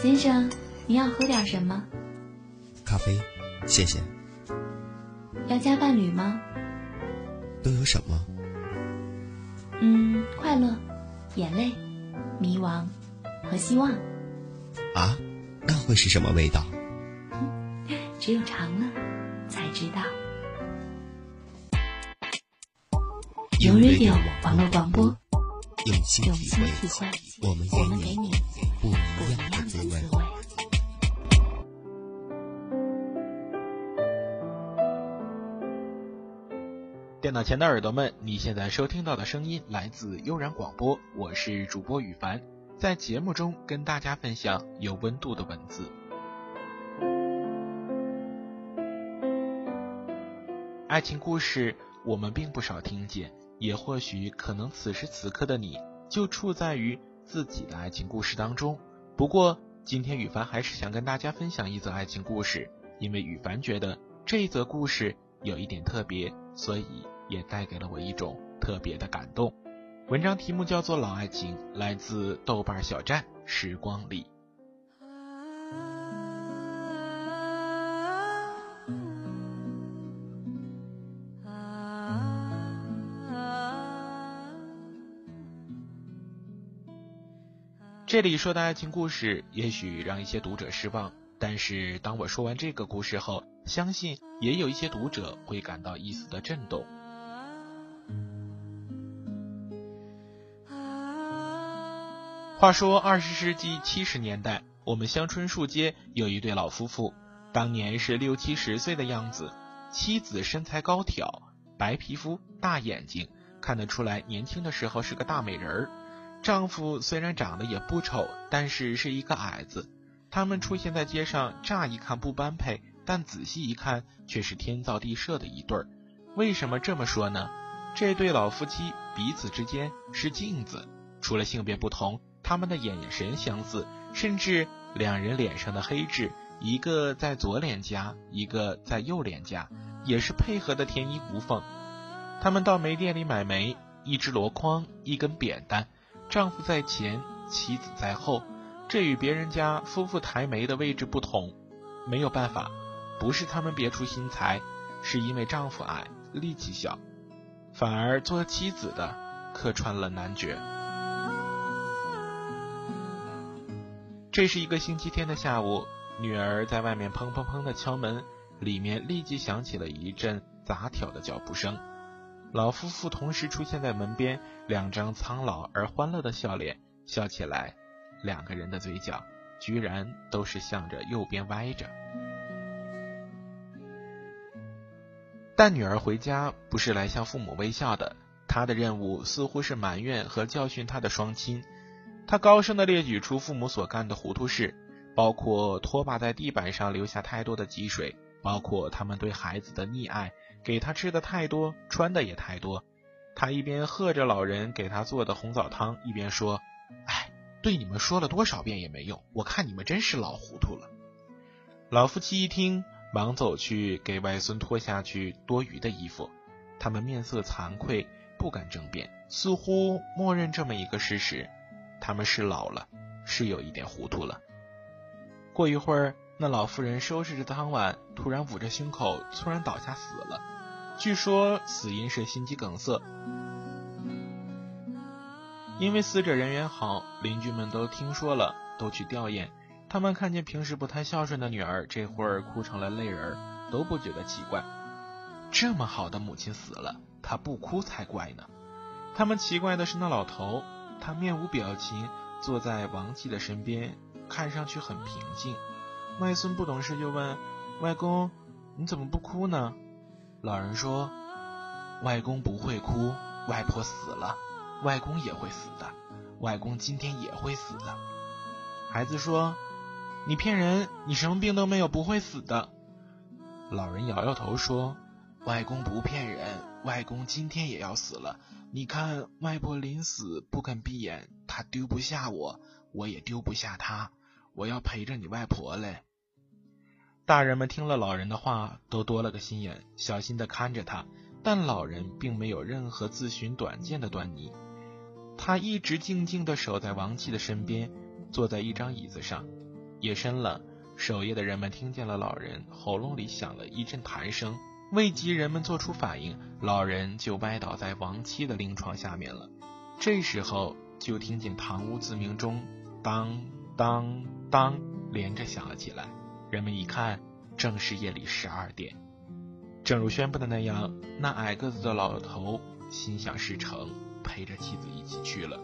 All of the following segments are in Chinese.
先生，您要喝点什么？咖啡，谢谢。要加伴侣吗？都有什么？嗯，快乐、眼泪、迷茫和希望。啊，那会是什么味道？只有尝了才知道。有 Radio 网络广播，用心体会，我们给你不一样的滋味。电脑前的耳朵们，你现在收听到的声音来自悠然广播，我是主播羽凡，在节目中跟大家分享有温度的文字。爱情故事我们并不少听见，也或许可能此时此刻的你就处在于自己的爱情故事当中。不过今天羽凡还是想跟大家分享一则爱情故事，因为羽凡觉得这一则故事有一点特别，所以也带给了我一种特别的感动。文章题目叫做《老爱情》，来自豆瓣小站时光里。这里说的爱情故事，也许让一些读者失望，但是当我说完这个故事后，相信也有一些读者会感到一丝的震动。话说，二十世纪七十年代，我们香椿树街有一对老夫妇，当年是六七十岁的样子，妻子身材高挑，白皮肤，大眼睛，看得出来年轻的时候是个大美人儿。丈夫虽然长得也不丑，但是是一个矮子。他们出现在街上，乍一看不般配，但仔细一看却是天造地设的一对儿。为什么这么说呢？这对老夫妻彼此之间是镜子，除了性别不同，他们的眼神相似，甚至两人脸上的黑痣，一个在左脸颊，一个在右脸颊，也是配合的天衣无缝。他们到煤店里买煤，一只箩筐，一根扁担。丈夫在前，妻子在后，这与别人家夫妇抬煤的位置不同。没有办法，不是他们别出心裁，是因为丈夫矮，力气小，反而做妻子的客串了男爵。这是一个星期天的下午，女儿在外面砰砰砰的敲门，里面立即响起了一阵杂挑的脚步声。老夫妇同时出现在门边，两张苍老而欢乐的笑脸，笑起来，两个人的嘴角居然都是向着右边歪着。但女儿回家不是来向父母微笑的，她的任务似乎是埋怨和教训她的双亲。她高声的列举出父母所干的糊涂事，包括拖把在地板上留下太多的积水，包括他们对孩子的溺爱。给他吃的太多，穿的也太多。他一边喝着老人给他做的红枣汤，一边说：“哎，对你们说了多少遍也没用，我看你们真是老糊涂了。”老夫妻一听，忙走去给外孙脱下去多余的衣服。他们面色惭愧，不敢争辩，似乎默认这么一个事实：他们是老了，是有一点糊涂了。过一会儿，那老妇人收拾着汤碗，突然捂着胸口，突然倒下死了。据说死因是心肌梗塞。因为死者人缘好，邻居们都听说了，都去吊唁。他们看见平时不太孝顺的女儿，这会儿哭成了泪人，都不觉得奇怪。这么好的母亲死了，她不哭才怪呢。他们奇怪的是那老头，他面无表情坐在王继的身边，看上去很平静。外孙不懂事就问外公：“你怎么不哭呢？”老人说：“外公不会哭，外婆死了，外公也会死的，外公今天也会死的。”孩子说：“你骗人，你什么病都没有，不会死的。”老人摇摇头说：“外公不骗人，外公今天也要死了。你看，外婆临死不肯闭眼，她丢不下我，我也丢不下她，我要陪着你外婆嘞。”大人们听了老人的话，都多了个心眼，小心的看着他。但老人并没有任何自寻短见的端倪。他一直静静地守在王妻的身边，坐在一张椅子上。夜深了，守夜的人们听见了老人喉咙里响了一阵痰声，未及人们做出反应，老人就歪倒在王妻的灵床下面了。这时候，就听见堂屋自鸣钟当当当连着响了起来。人们一看，正是夜里十二点。正如宣布的那样，那矮个子的老头心想事成，陪着妻子一起去了。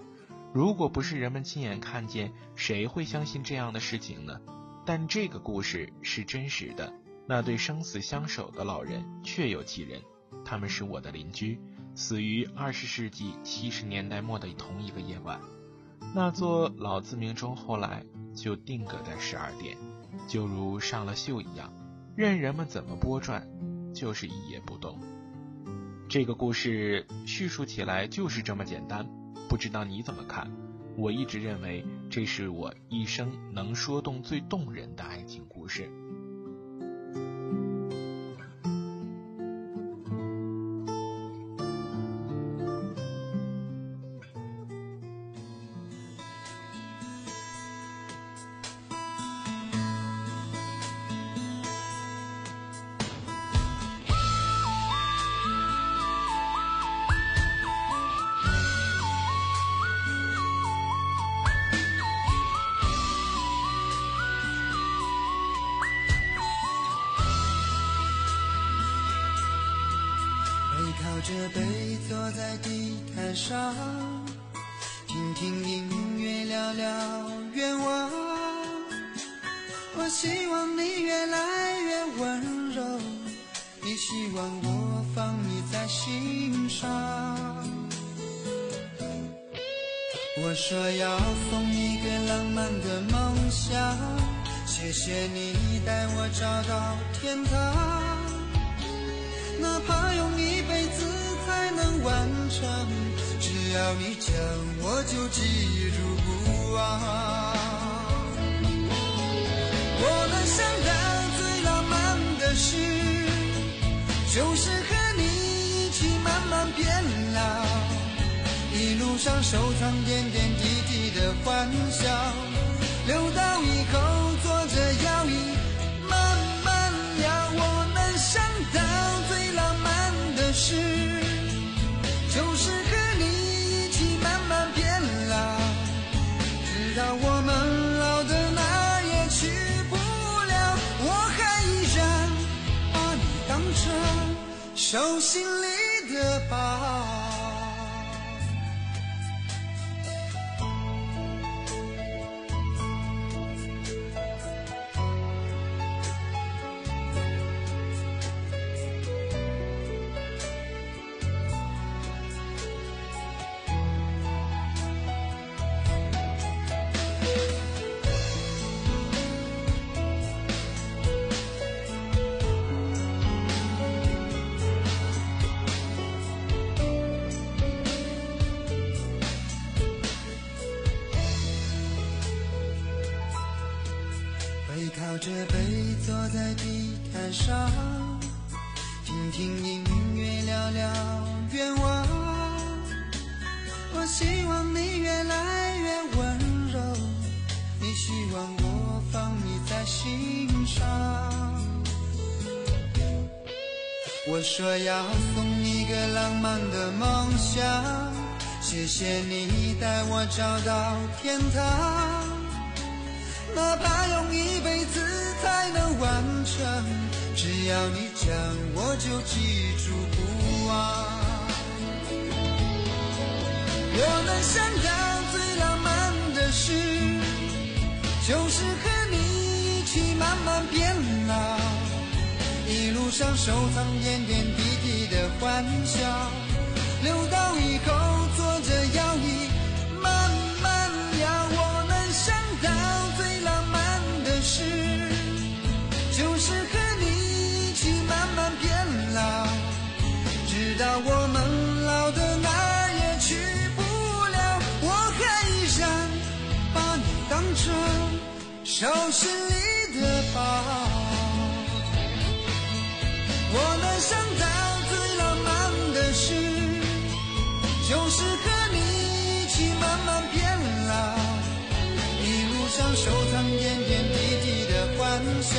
如果不是人们亲眼看见，谁会相信这样的事情呢？但这个故事是真实的。那对生死相守的老人确有其人，他们是我的邻居，死于二十世纪七十年代末的同一个夜晚。那座老自鸣钟后来就定格在十二点，就如上了锈一样，任人们怎么拨转，就是一叶不动。这个故事叙述起来就是这么简单。不知道你怎么看？我一直认为这是我一生能说动最动人的爱情故事。靠着背坐在地毯上，听听音乐，聊聊愿望。我希望你越来越温柔，也希望我放你在心上。我说要送你个浪漫的梦想，谢谢你带我找到天堂。要你讲，我就记住不忘。我能想到最浪漫的事，就是和你一起慢慢变老，一路上收藏点点滴滴的欢笑，留到以后坐着摇椅。背靠着背坐在地毯上，听听音乐，聊聊愿望。我希望你越来越温柔，你希望我放你在心上。我说要送你个浪漫的梦想，谢谢你带我找到天堂。哪怕要你讲，我就记住不忘。我能想到最浪漫的事，就是和你一起慢慢变老，一路上收藏点点滴滴的欢笑，留到以后笑，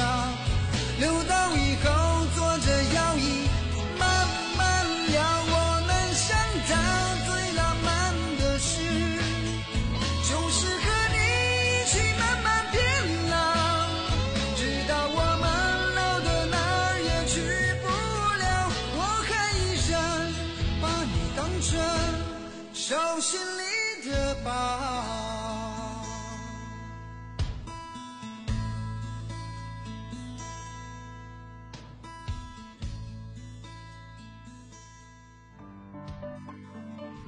留到以后坐着摇椅慢慢聊。我能想到最浪漫的事，就是和你一起慢慢变老，直到我们老的哪儿也去不了，我还依然把你当成手心里的宝。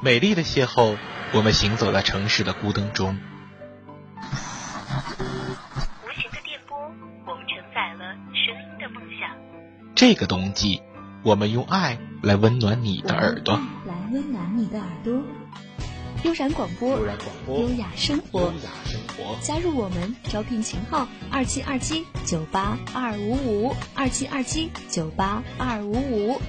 美丽的邂逅，我们行走在城市的孤灯中。无形的电波，我们承载了声音的梦想。这个冬季，我们用爱来温暖你的耳朵。来温暖你的耳朵。悠然广播，悠然广播优雅生活，优雅生活。加入我们，招聘群号二七二七九八二五五二七二七九八二五五。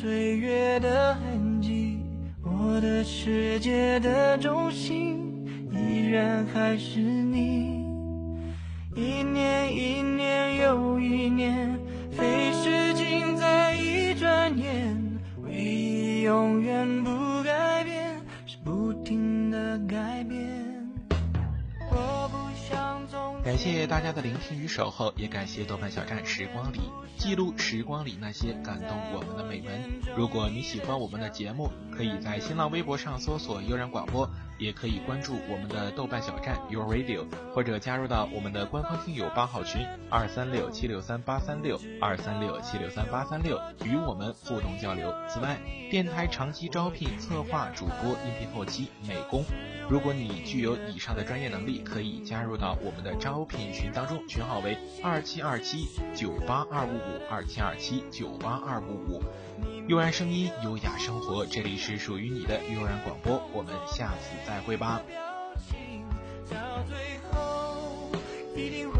岁月的痕迹。我的世界的中心，依然还是你。谢谢大家的聆听与守候，也感谢豆瓣小站时光里记录时光里那些感动我们的美文。如果你喜欢我们的节目，可以在新浪微博上搜索“悠然广播”，也可以关注我们的豆瓣小站 Your Radio，或者加入到我们的官方听友八号群二三六七六三八三六二三六七六三八三六，与我们互动交流。此外，电台长期招聘策划、主播、音频后期、美工。如果你具有以上的专业能力，可以加入到我们的招聘群当中，群号为二七二七九八二五五二七二七九八二五五。悠然声音，优雅生活，这里是属于你的悠然广播，我们下次再会吧。到最后一定会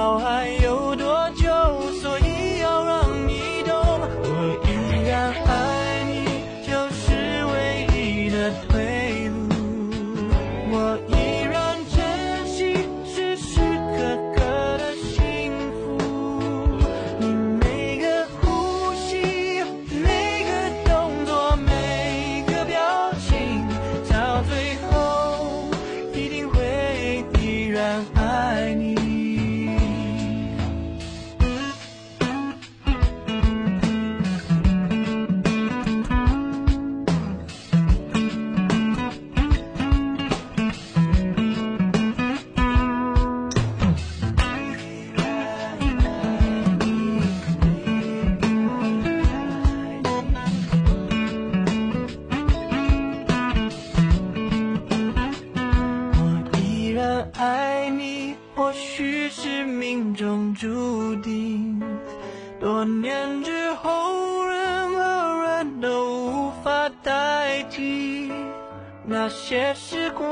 些时光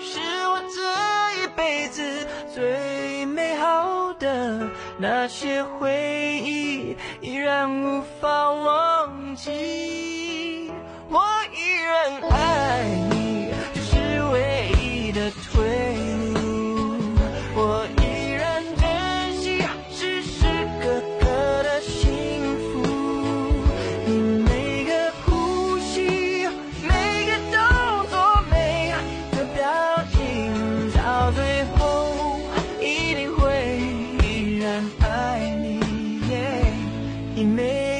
是我这一辈子最美好的，那些回忆依然无法忘记。你每